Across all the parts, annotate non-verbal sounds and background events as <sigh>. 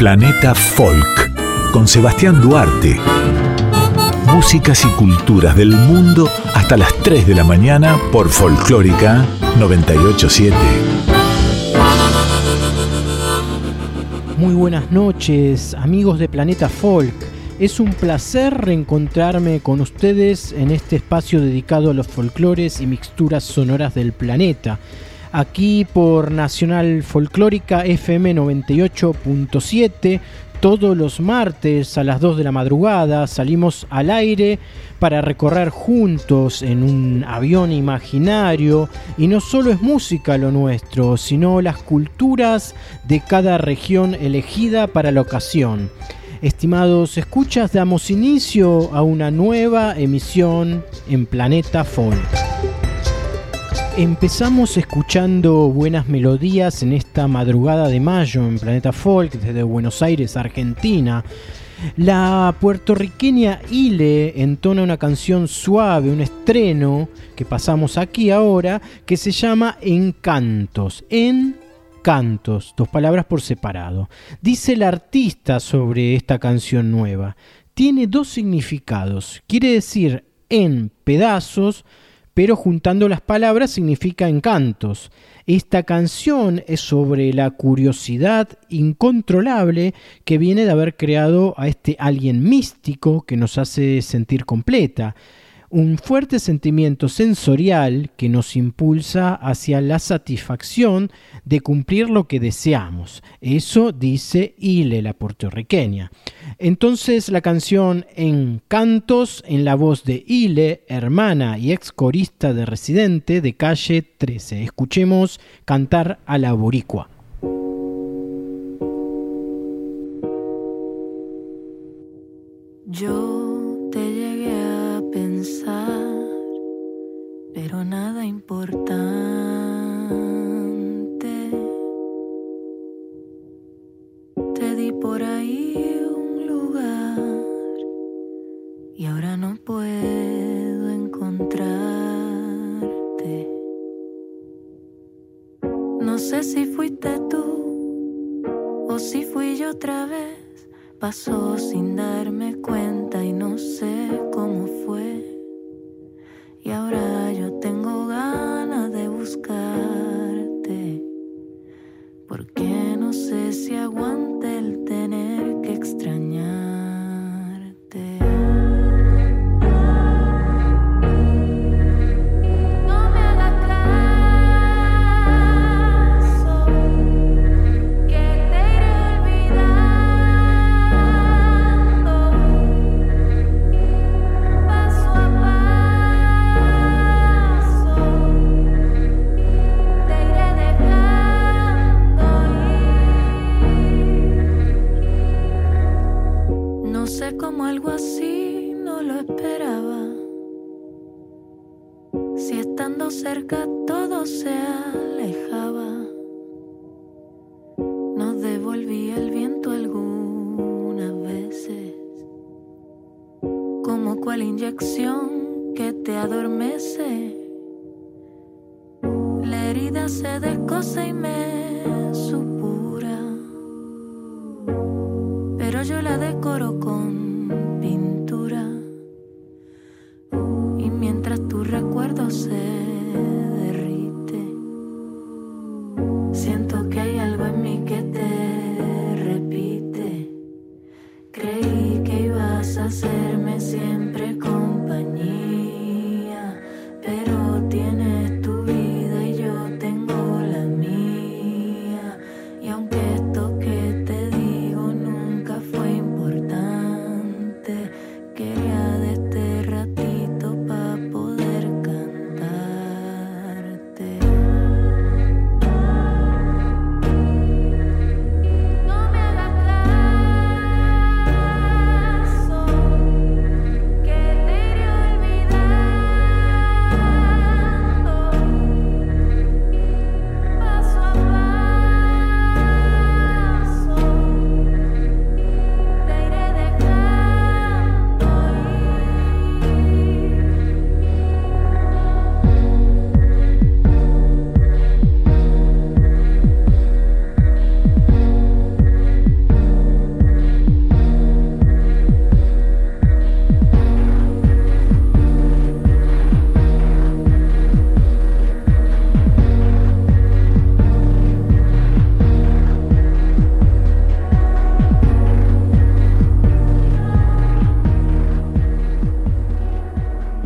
Planeta Folk con Sebastián Duarte. Músicas y culturas del mundo hasta las 3 de la mañana por Folclórica 987. Muy buenas noches, amigos de Planeta Folk. Es un placer reencontrarme con ustedes en este espacio dedicado a los folclores y mixturas sonoras del planeta aquí por Nacional Folclórica FM 98.7. Todos los martes a las 2 de la madrugada salimos al aire para recorrer juntos en un avión imaginario y no solo es música lo nuestro, sino las culturas de cada región elegida para la ocasión. Estimados escuchas, damos inicio a una nueva emisión en Planeta Folk. Empezamos escuchando buenas melodías en esta madrugada de mayo en Planeta Folk desde Buenos Aires, Argentina. La puertorriqueña Ile entona una canción suave, un estreno que pasamos aquí ahora, que se llama Encantos. Encantos, dos palabras por separado. Dice el artista sobre esta canción nueva. Tiene dos significados. Quiere decir en pedazos, pero juntando las palabras significa encantos. Esta canción es sobre la curiosidad incontrolable que viene de haber creado a este alguien místico que nos hace sentir completa un fuerte sentimiento sensorial que nos impulsa hacia la satisfacción de cumplir lo que deseamos. Eso dice Ile, la puertorriqueña. Entonces la canción En Cantos, en la voz de Ile, hermana y ex corista de Residente de Calle 13. Escuchemos cantar a la boricua. Yo nada importante. Te di por ahí un lugar y ahora no puedo encontrarte. No sé si fuiste tú o si fui yo otra vez Pasó sin darme cuenta y no sé cerca todo se alejaba. Nos devolvía el viento algunas veces, como cual inyección que te adormece. La herida se descosa y me supura, pero yo la decoro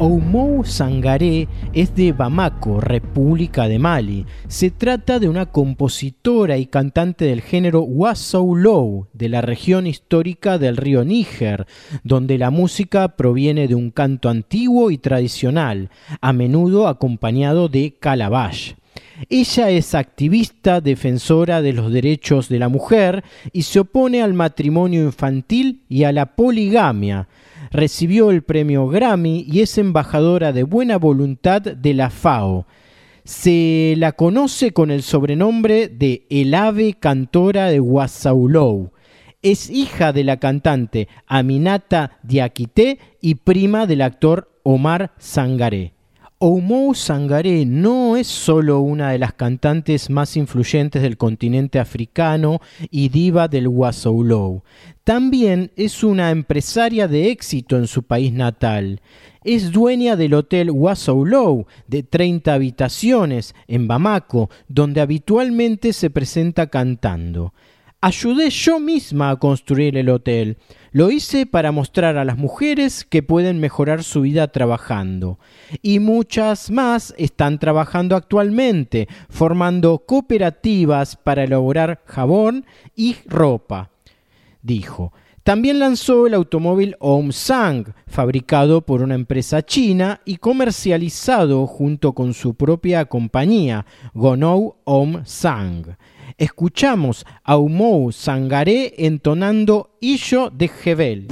Oumou Sangaré es de Bamako, República de Mali. Se trata de una compositora y cantante del género Wassoulou, de la región histórica del río Níger, donde la música proviene de un canto antiguo y tradicional, a menudo acompañado de calabash. Ella es activista, defensora de los derechos de la mujer y se opone al matrimonio infantil y a la poligamia. Recibió el premio Grammy y es embajadora de buena voluntad de la FAO. Se la conoce con el sobrenombre de El ave cantora de Guasaulou. Es hija de la cantante Aminata Diakité y prima del actor Omar Sangaré. Oumou Sangaré no es solo una de las cantantes más influyentes del continente africano y diva del Wasoulou, también es una empresaria de éxito en su país natal. Es dueña del hotel Wasoulou de 30 habitaciones en Bamako, donde habitualmente se presenta cantando. Ayudé yo misma a construir el hotel. Lo hice para mostrar a las mujeres que pueden mejorar su vida trabajando. Y muchas más están trabajando actualmente, formando cooperativas para elaborar jabón y ropa, dijo. También lanzó el automóvil Omsang, fabricado por una empresa china y comercializado junto con su propia compañía, Gonou Omsang escuchamos a Umou Sangaré entonando Illo de Jebel.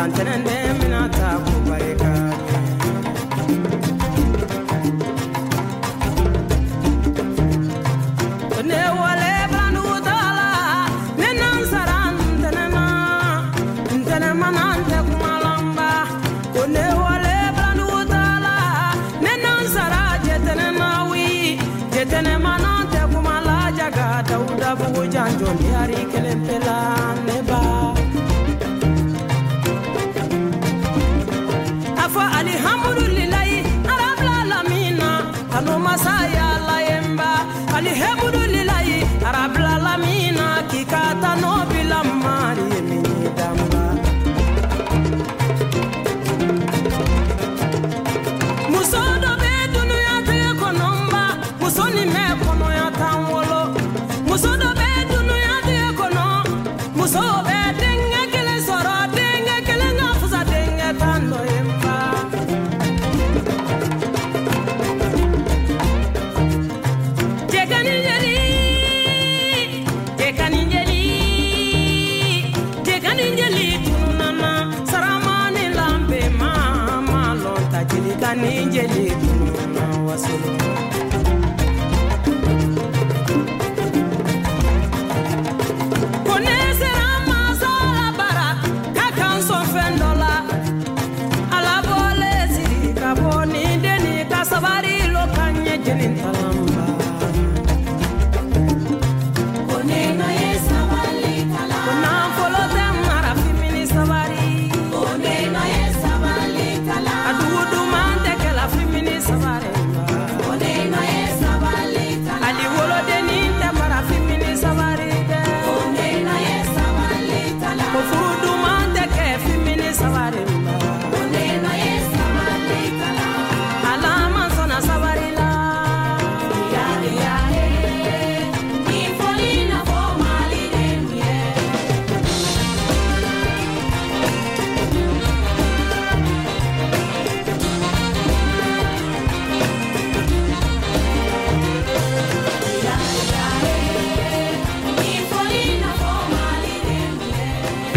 Tantenende minata ku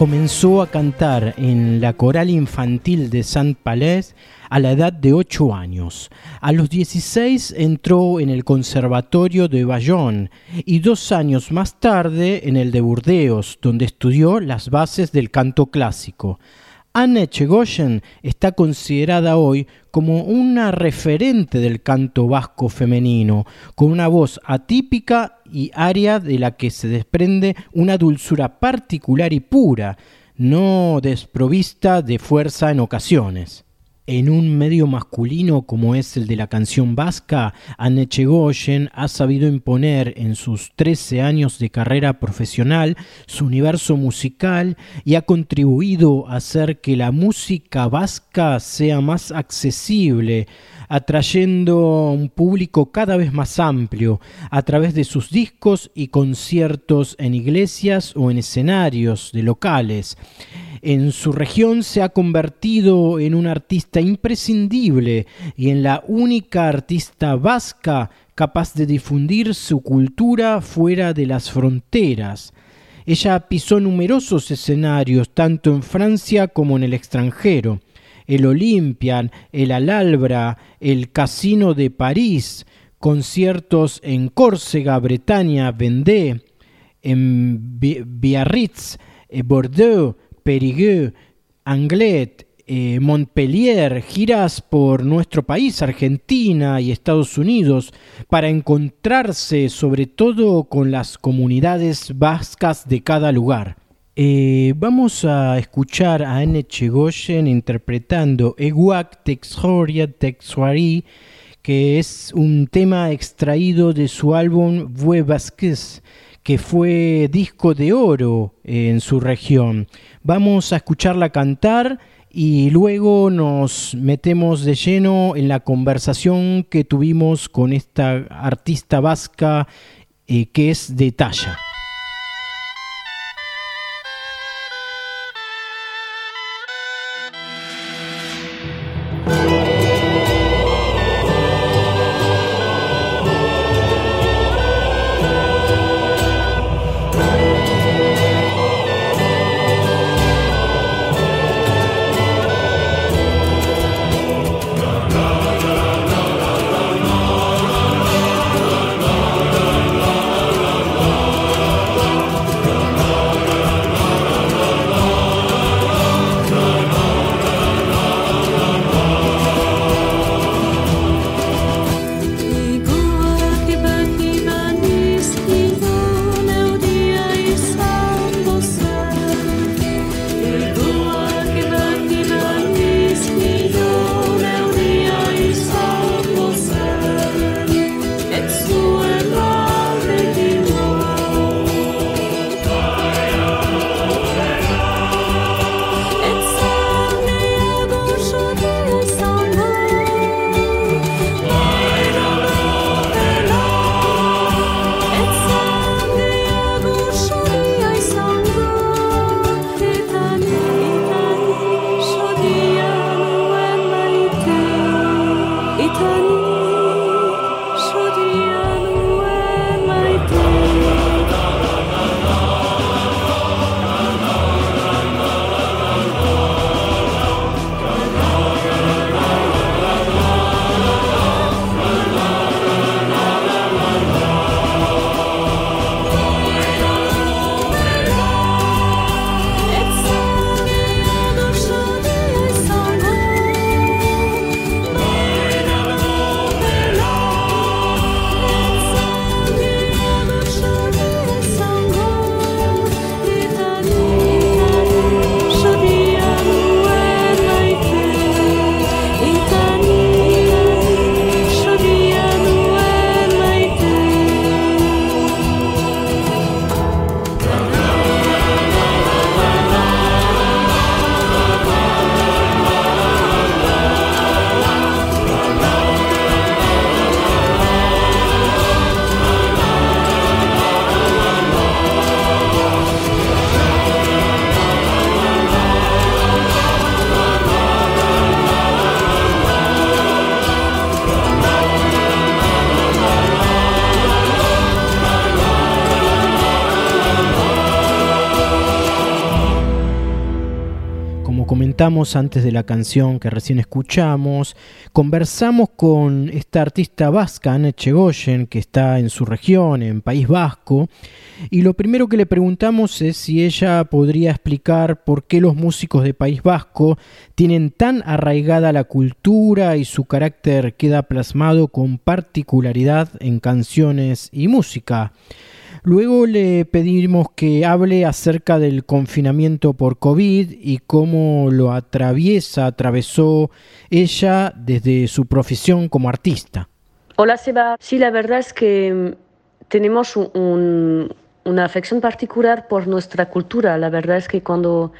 comenzó a cantar en la coral infantil de Saint Palais a la edad de 8 años. A los 16 entró en el Conservatorio de Bayonne y dos años más tarde en el de Burdeos, donde estudió las bases del canto clásico. Anne Chegoyen está considerada hoy como una referente del canto vasco femenino, con una voz atípica y aria de la que se desprende una dulzura particular y pura, no desprovista de fuerza en ocasiones en un medio masculino como es el de la canción vasca, Anne Chegoyen ha sabido imponer en sus 13 años de carrera profesional su universo musical y ha contribuido a hacer que la música vasca sea más accesible, atrayendo un público cada vez más amplio a través de sus discos y conciertos en iglesias o en escenarios de locales en su región se ha convertido en un artista imprescindible y en la única artista vasca capaz de difundir su cultura fuera de las fronteras. Ella pisó numerosos escenarios, tanto en Francia como en el extranjero. El Olympian, el Alhambra, el Casino de París, conciertos en Córcega, Bretaña, Vendée, en Biarritz, eh, Bordeaux, Périgueux, Anglet, eh, Montpellier, giras por nuestro país, Argentina y Estados Unidos, para encontrarse sobre todo con las comunidades vascas de cada lugar. Eh, vamos a escuchar a Anne Chegoyen interpretando Eguak Texoria Texuari, que es un tema extraído de su álbum Vue Vasquez, que fue disco de oro en su región. Vamos a escucharla cantar y luego nos metemos de lleno en la conversación que tuvimos con esta artista vasca eh, que es de talla. Antes de la canción que recién escuchamos, conversamos con esta artista vasca, Anne Chegoyen, que está en su región, en País Vasco, y lo primero que le preguntamos es si ella podría explicar por qué los músicos de País Vasco tienen tan arraigada la cultura y su carácter queda plasmado con particularidad en canciones y música. Luego le pedimos que hable acerca del confinamiento por COVID y cómo lo atraviesa, atravesó ella desde su profesión como artista. Hola Seba, sí, la verdad es que mm, tenemos una afección particular por nuestra cultura. La verdad es que cuando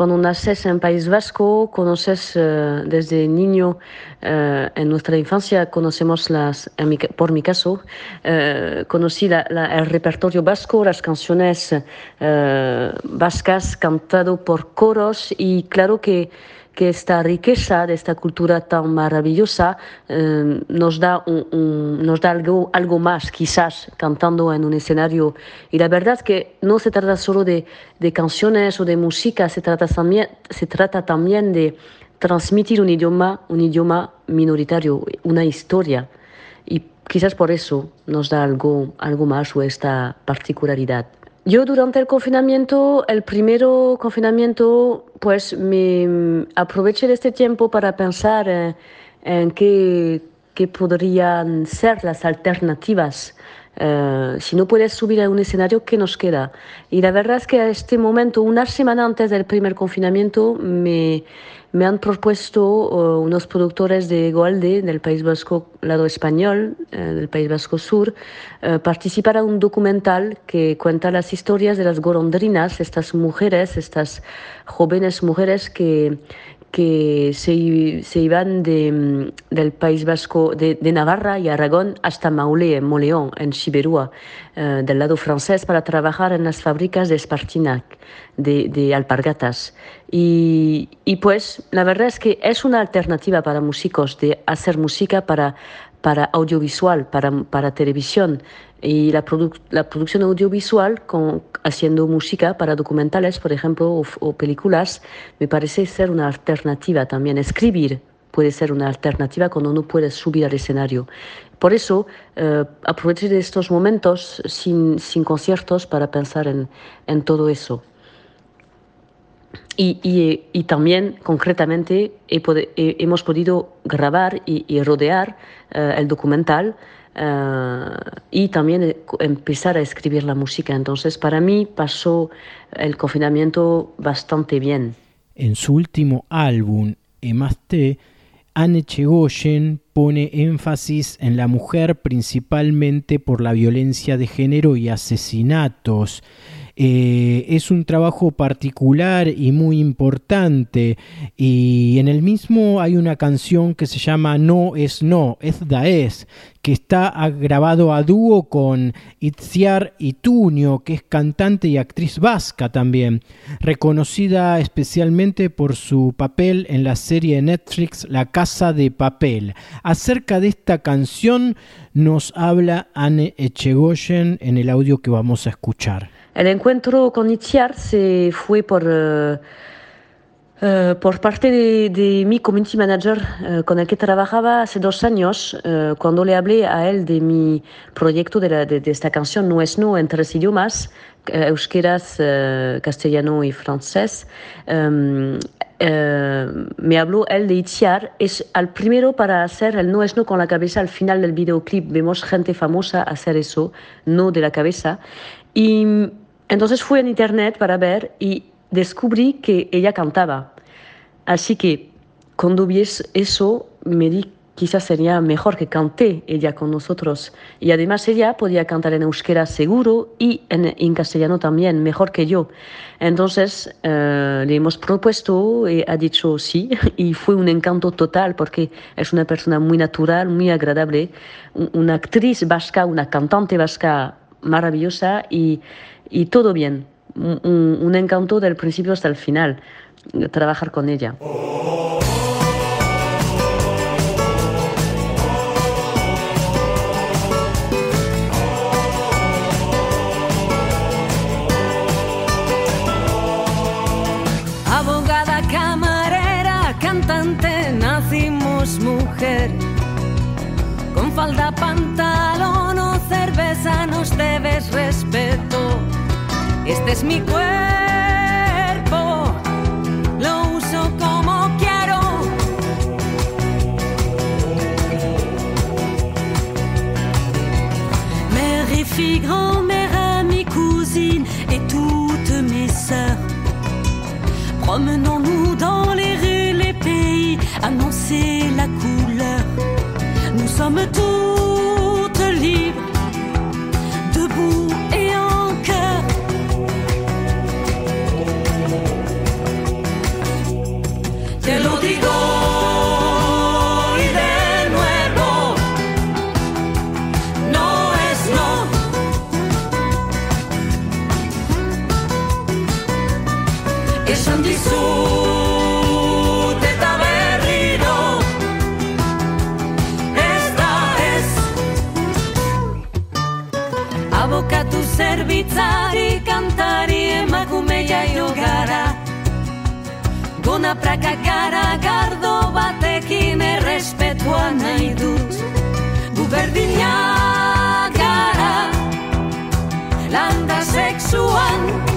cuando naces en País Vasco, conoces eh, desde niño, eh, en nuestra infancia, conocemos las, por mi caso, eh, conocí el repertorio vasco, las canciones vascas cantado por coros y claro que que esta riqueza de esta cultura tan maravillosa eh, nos da, nos da algo, algo más, quizás cantando en un escenario. Y la verdad es que no se trata solo de, de canciones o de música, se trata, también, se trata también de transmitir un idioma, un idioma minoritario, una historia. Y quizás por eso nos da algo, algo más o esta particularidad. Yo durante el confinamiento, el primero confinamiento, pues me aproveché de este tiempo para pensar eh, en qué, podrían ser las alternativas. Eh, si no puedes subir a un escenario, ¿qué nos queda? Y la verdad es que a este momento, una semana antes del primer confinamiento, me, me han propuesto uh, unos productores de Goalde, del País Vasco, lado español, eh, del País Vasco Sur, participar a un documental que cuenta las historias de las golondrinas, estas mujeres, estas jóvenes mujeres que, que se, se iban de, del País Vasco, de, de, Navarra y Aragón hasta Maule, en Moleón, en Siberúa, uh, del lado francés, para trabajar en las fábricas de Spartinac, de, de alpargatas. Y, y, pues la verdad es que es una alternativa para músicos de hacer música para, para audiovisual, para, para televisión. Y la, la producción audiovisual, con, haciendo música para documentales, por ejemplo, o, películas, me parece ser una alternativa también. Escribir puede ser una alternativa cuando no puedes subir al escenario. Por eso, eh, aproveché de estos momentos sin, sin conciertos para pensar en, en todo eso. Y, y, también, concretamente, hemos podido grabar y, rodear eh, el documental eh, y también eh, empezar a escribir la música. Entonces, para mí pasó el confinamiento bastante bien. En su último álbum, Emaste, Anne Chegoyen pone énfasis en la mujer principalmente por la violencia de género y asesinatos. Eh, es un trabajo particular y muy importante. Y en el mismo hay una canción que se llama No es no, es da es, que está grabado a dúo con Itziar Itunio, que es cantante y actriz vasca también, reconocida especialmente por su papel en la serie Netflix La Casa de Papel. Acerca de esta canción nos habla Anne Echegoyen en el audio que vamos a escuchar. El encuentro con Itziar se fue por... Eh, por parte de, mi community manager eh, con el que trabajaba hace dos años, uh, cuando le hablé a él de mi proyecto de, la, de, de esta canción No es No en tres idiomas, euskeras, castellano y francés, um, me habló él de Itziar, es al primero para hacer el no es no con la cabeza al final del videoclip. Vemos gente famosa hacer eso, no de la cabeza. Y entonces fui en internet para ver y descubrí que ella cantaba. Así que cuando vi eso, me di quizás sería mejor que cante ella con nosotros. Y además ella podía cantar en euskera seguro y en, castellano también, mejor que yo. Entonces eh, le hemos propuesto y ha dicho sí <laughs> y fue un encanto total porque es una persona muy natural, muy agradable, una actriz vasca, una cantante vasca maravillosa y, y todo bien un, encanto del principio hasta el final, trabajar con ella. Abogada, camarera, cantante, nacimos mujer. Con falda, pantalón debes respeto este es mi cuerpo, lo uso como quiero. Mère et fille, grand-mère, amis, cousine et toutes mes sœurs. Promenons-nous dans les rues, les pays, annoncer la couleur. Nous sommes Gona praka gara gardo batekin errespetua nahi dut. Gu gara landa sexuan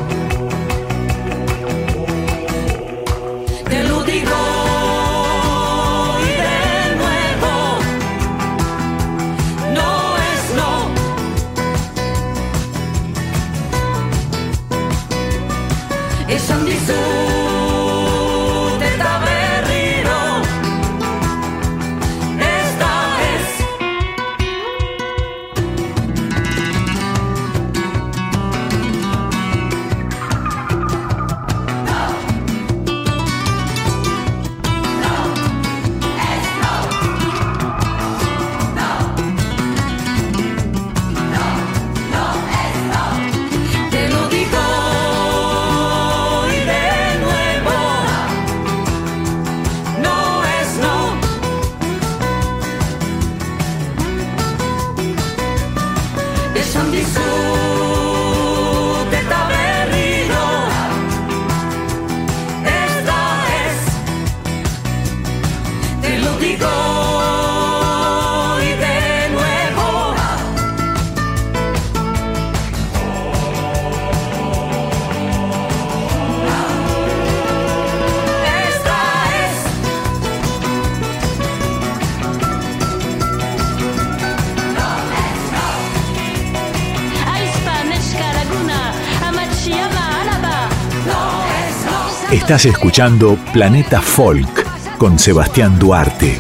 Estás escuchando Planeta Folk con Sebastián Duarte.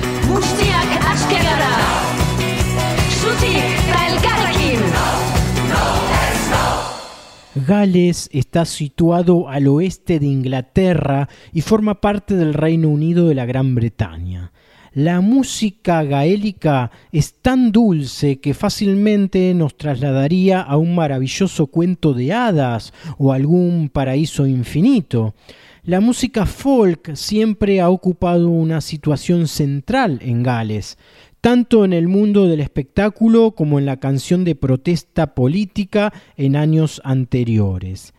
Gales está situado al oeste de Inglaterra y forma parte del Reino Unido de la Gran Bretaña. La música gaélica es tan dulce que fácilmente nos trasladaría a un maravilloso cuento de hadas o algún paraíso infinito. La música folk siempre ha ocupado una situación central en Gales, tanto en el mundo del espectáculo como en la canción de protesta política en años anteriores.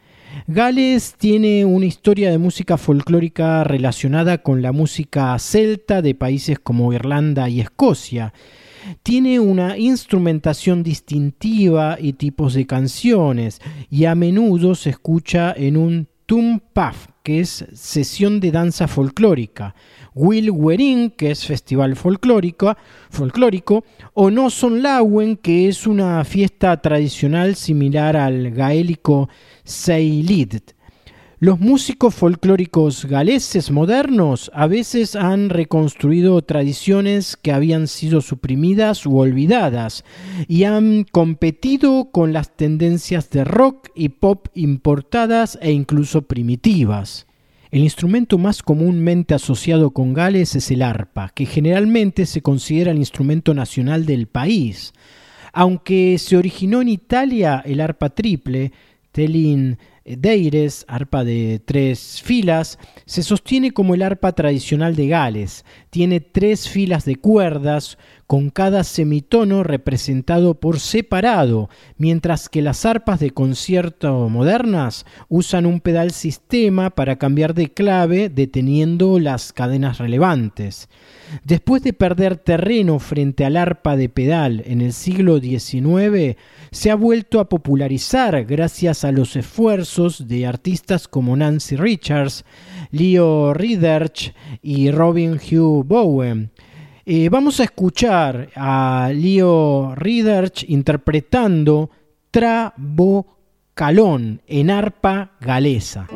Gales tiene una historia de música folclórica relacionada con la música celta de países como Irlanda y Escocia. Tiene una instrumentación distintiva y tipos de canciones, y a menudo se escucha en un tumpaf, que es sesión de danza folclórica, Will Werin, que es festival folclórico, folclórico o No Son Lawen, que es una fiesta tradicional similar al gaélico Seilid. Los músicos folclóricos galeses modernos a veces han reconstruido tradiciones que habían sido suprimidas u olvidadas y han competido con las tendencias de rock y pop importadas e incluso primitivas. El instrumento más comúnmente asociado con Gales es el arpa, que generalmente se considera el instrumento nacional del país. Aunque se originó en Italia el arpa triple, Telin Deires, arpa de tres filas, se sostiene como el arpa tradicional de Gales. Tiene tres filas de cuerdas, con cada semitono representado por separado, mientras que las arpas de concierto modernas usan un pedal sistema para cambiar de clave deteniendo las cadenas relevantes. Después de perder terreno frente al arpa de pedal en el siglo XIX, se ha vuelto a popularizar gracias a los esfuerzos de artistas como Nancy Richards, Leo Ridderch y Robin Hugh Bowen. Eh, vamos a escuchar a Leo Ridderch interpretando Trabocalón en arpa galesa.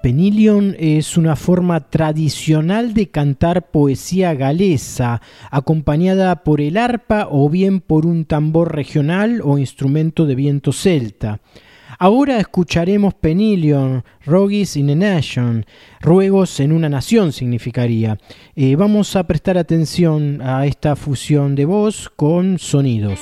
Penilion es una forma tradicional de cantar poesía galesa, acompañada por el arpa o bien por un tambor regional o instrumento de viento celta. Ahora escucharemos Penilion, Rogis in a Nation, ruegos en una nación significaría. Eh, vamos a prestar atención a esta fusión de voz con sonidos.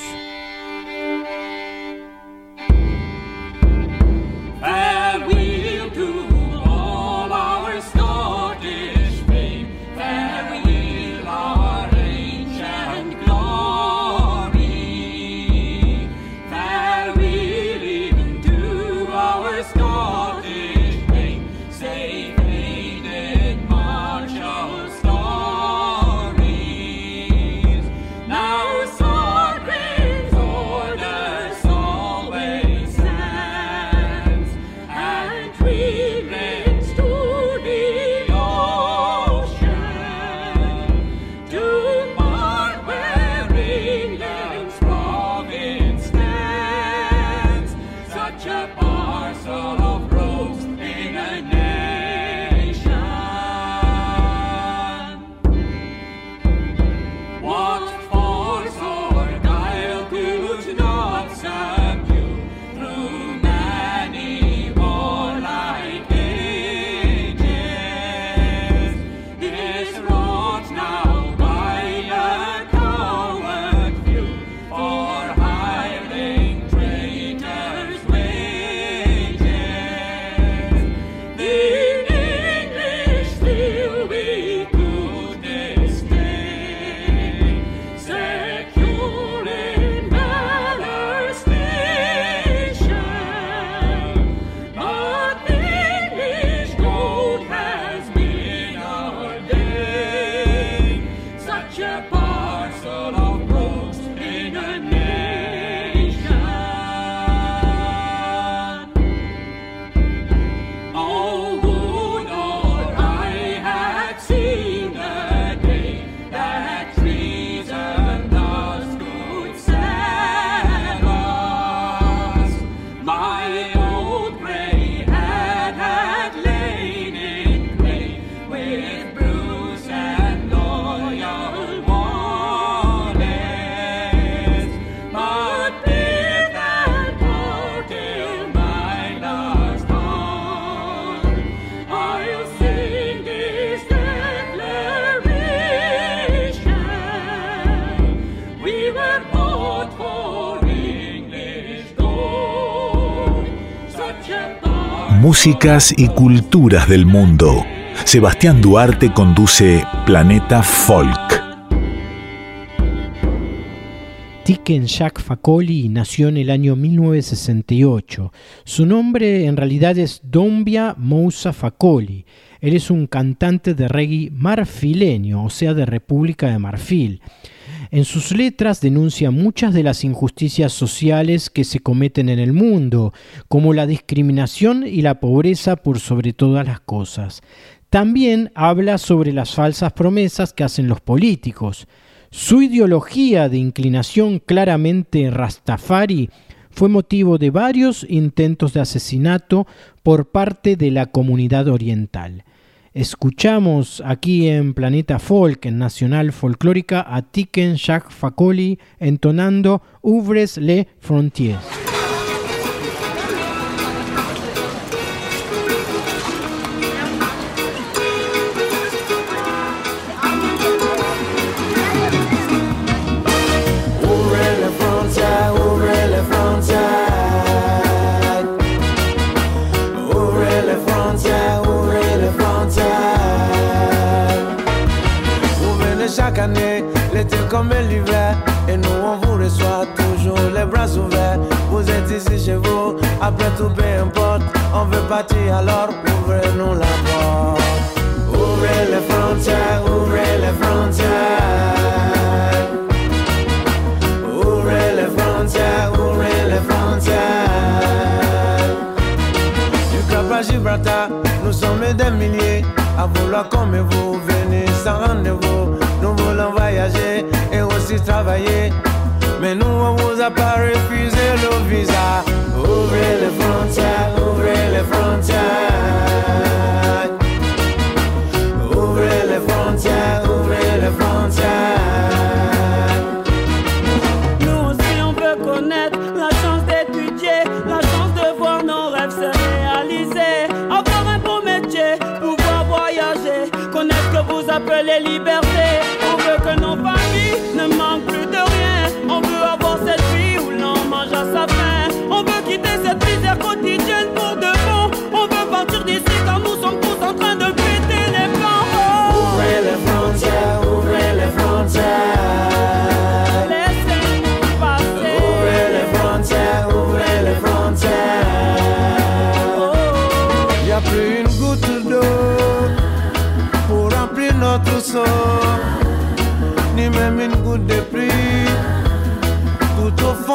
Músicas y culturas del mundo. Sebastián Duarte conduce Planeta Folk. Tiken Jack Facoli nació en el año 1968. Su nombre en realidad es Dombia Moussa Facoli. Él es un cantante de reggae marfileño, o sea, de República de Marfil. En sus letras denuncia muchas de las injusticias sociales que se cometen en el mundo, como la discriminación y la pobreza por sobre todas las cosas. También habla sobre las falsas promesas que hacen los políticos. Su ideología de inclinación claramente rastafari fue motivo de varios intentos de asesinato por parte de la comunidad oriental. Escuchamos aquí en Planeta Folk, en Nacional Folclórica, a Tiken Jacques Facoli entonando Ouvres les Frontières. Après tout peu importe. On veut partir alors ouvrez-nous la porte. Ouvrez les frontières, ouvrez les frontières. Ouvrez les frontières, ouvrez les frontières. Du Cap à Gibraltar, nous sommes des milliers. À vouloir comme vous, venez sans rendez-vous. Nous voulons voyager travailler. Mais nous,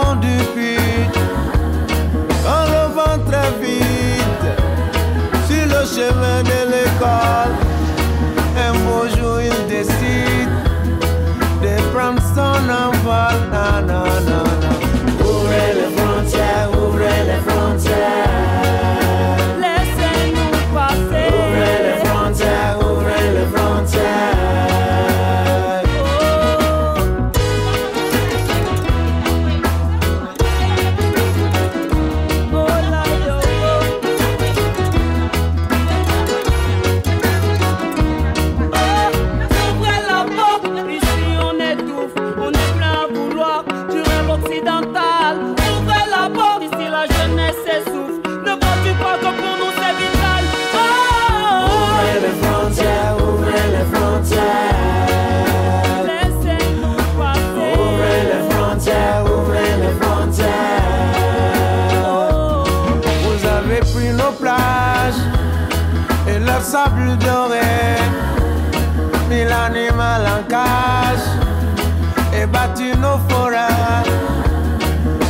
fond du puits. On revend très vite sur le chemin de l'école. Un beau jour, il décide de prendre son envol.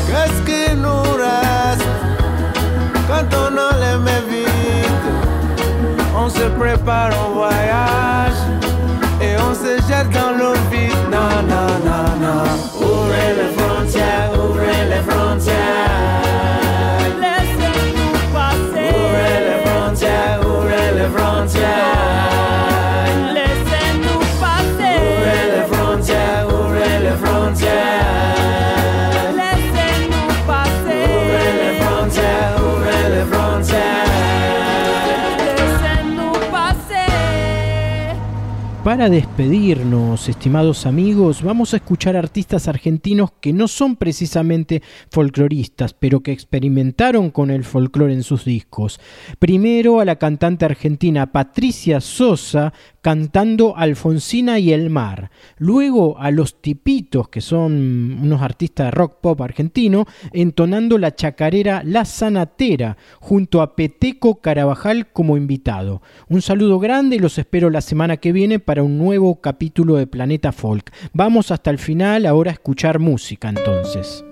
Qu'est-ce qui nous reste quand on mains vides? On se prépare au voyage et on se jette dans l'eau vide. Para despedirnos, estimados amigos, vamos a escuchar artistas argentinos que no son precisamente folcloristas, pero que experimentaron con el folclore en sus discos. Primero a la cantante argentina Patricia Sosa cantando Alfonsina y el mar. Luego a los Tipitos, que son unos artistas de rock pop argentino, entonando la chacarera La Sanatera, junto a Peteco Carabajal como invitado. Un saludo grande y los espero la semana que viene para un nuevo capítulo de Planeta Folk. Vamos hasta el final ahora a escuchar música entonces.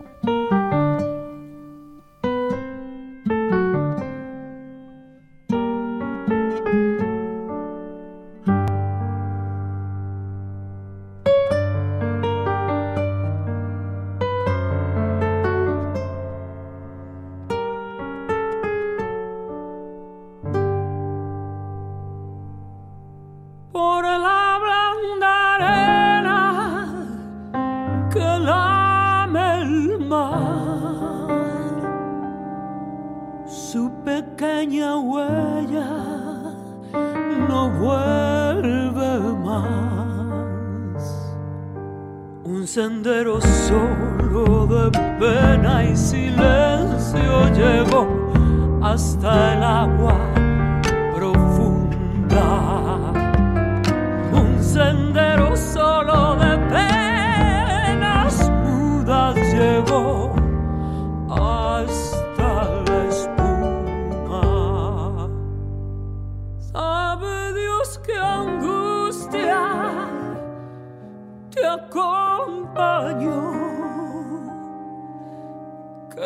De pena y silencio llegó hasta el agua profunda un sendero solo de penas mudas llegó hasta la espuma. Sabe Dios qué angustia te acompañó,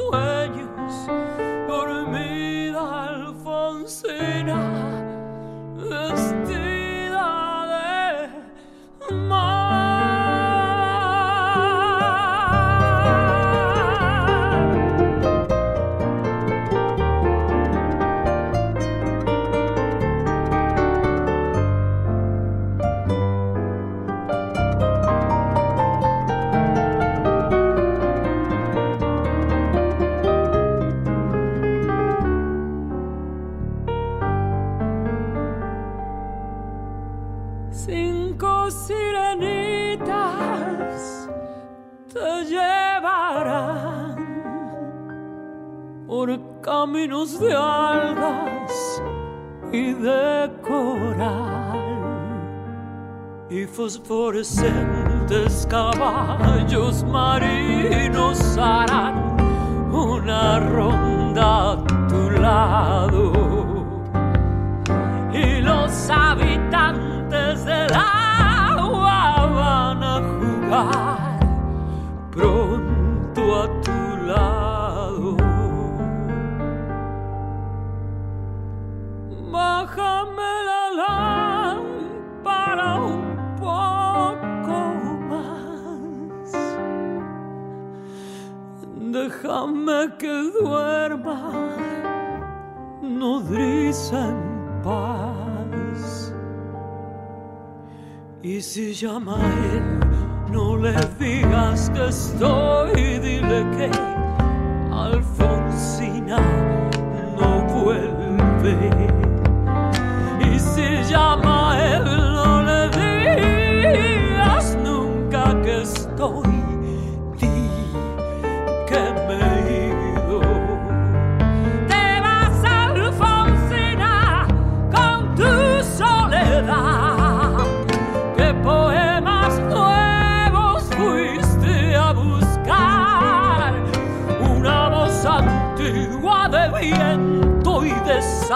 en y fosforescentes caballos marinos harán Déjame que duerma nodriza en paz. Y si llama a él, no le digas que estoy, dile que Alfonsina no vuelve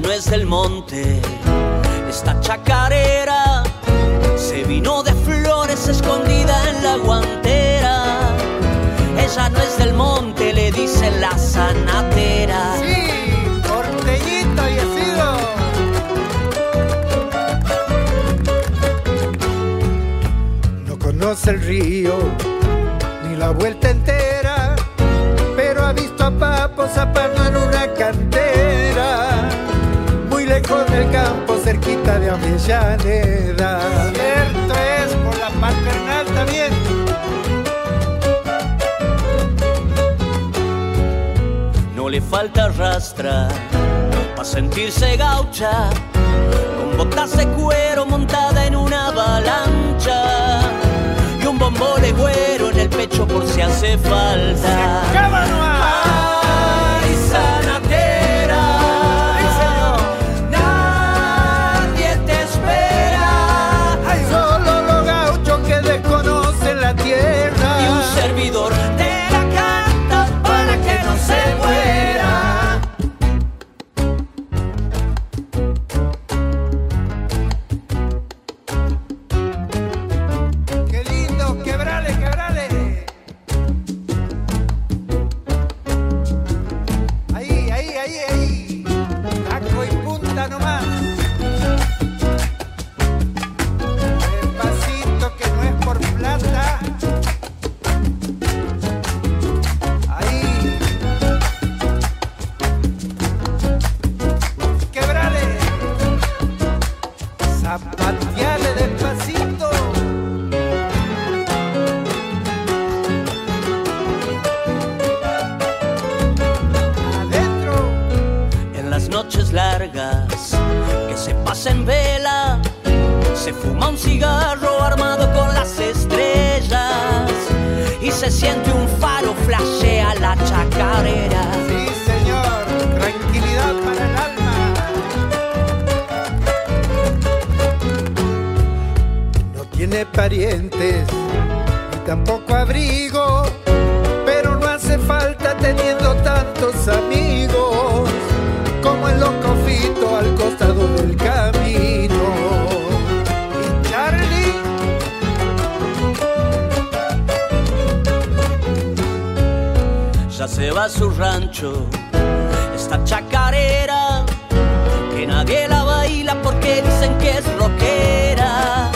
no es del monte esta chacarera se vino de flores escondida en la guantera. Ella no es del monte, le dice la sanatera. Sí, porteñito y sido. No conoce el río ni la vuelta entera, pero ha visto a Papo zapando en lejos del campo cerquita de Avellaneda. Cierto es por la paternal también. No le falta rastra para sentirse gaucha, con botas de cuero montada en una avalancha y un bombo güero en el pecho por si hace falta. ¡Ay, se va a su rancho. Esta chacarera que nadie la baila porque dicen que es rockera.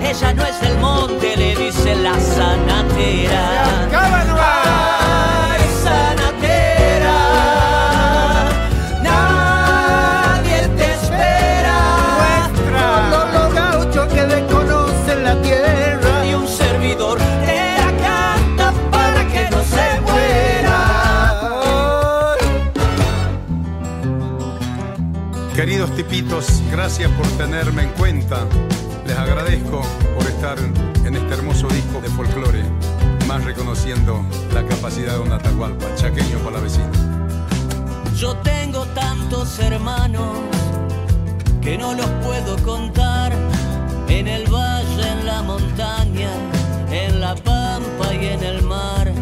Ella no es del monte, le dice la sanatera. Tipitos, gracias por tenerme en cuenta. Les agradezco por estar en este hermoso disco de folclore, más reconociendo la capacidad de un Atahualpa, chaqueño para la vecina. Yo tengo tantos hermanos que no los puedo contar. En el valle, en la montaña, en la pampa y en el mar.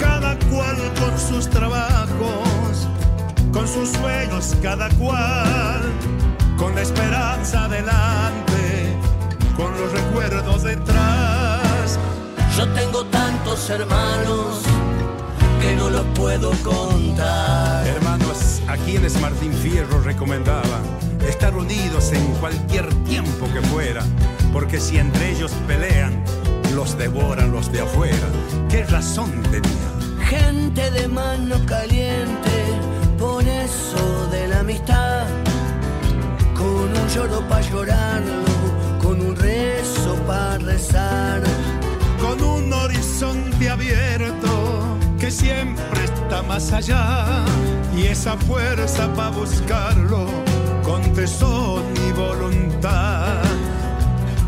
cada cual con sus trabajos, con sus sueños cada cual, con la esperanza delante, con los recuerdos detrás. Yo tengo tantos hermanos que no los puedo contar. Hermanos, a quienes Martín Fierro recomendaba estar unidos en cualquier tiempo que fuera, porque si entre ellos pelean, los devoran los de afuera. ¿Qué razón tenía? Gente de mano caliente, por eso de la amistad. Con un lloro para llorarlo, con un rezo para rezar. con un horizonte abierto que siempre está más allá y esa fuerza para buscarlo con tesón y voluntad.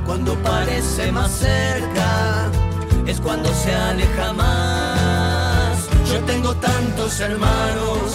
Cuando parece más cerca, es cuando se aleja más. Yo tengo tantos hermanos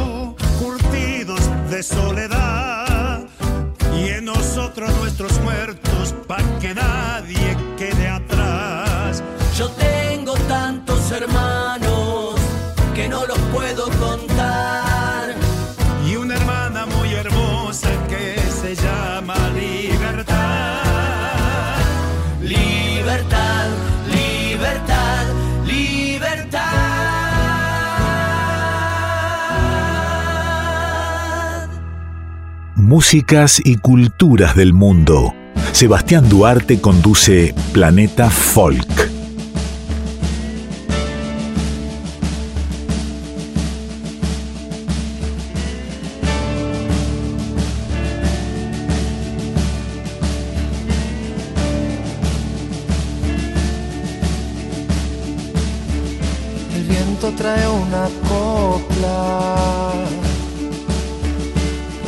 de soledad. Y en nosotros nuestros muertos, pa' que nadie quede atrás. Yo tengo tantos hermanos Músicas y culturas del mundo. Sebastián Duarte conduce Planeta Folk. El viento trae una copla,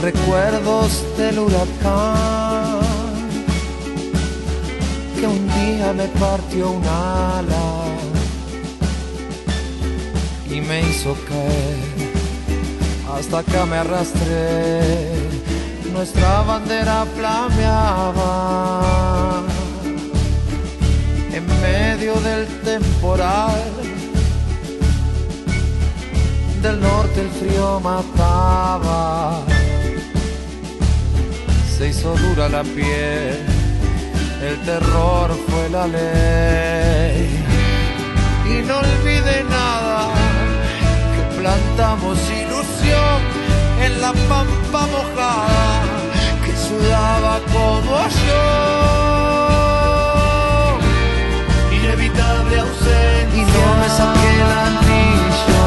recuerdos del huracán que un día me partió un ala y me hizo caer. Hasta acá me arrastré, nuestra bandera flameaba en medio del temporal. Del norte el frío mataba, se hizo dura la piel, el terror fue la ley. Y no olvide nada, que plantamos ilusión en la pampa mojada, que sudaba como yo. Inevitable ausencia. Y no me saqué el anillo,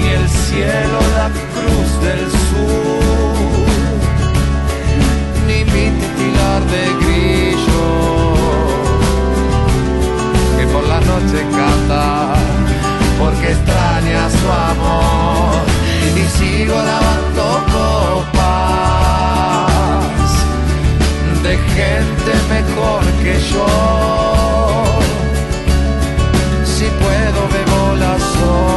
y el cielo la cruz del sur. de grillo que por la noche canta porque extraña su amor y sigo lavando copas de gente mejor que yo. Si puedo bebo la sola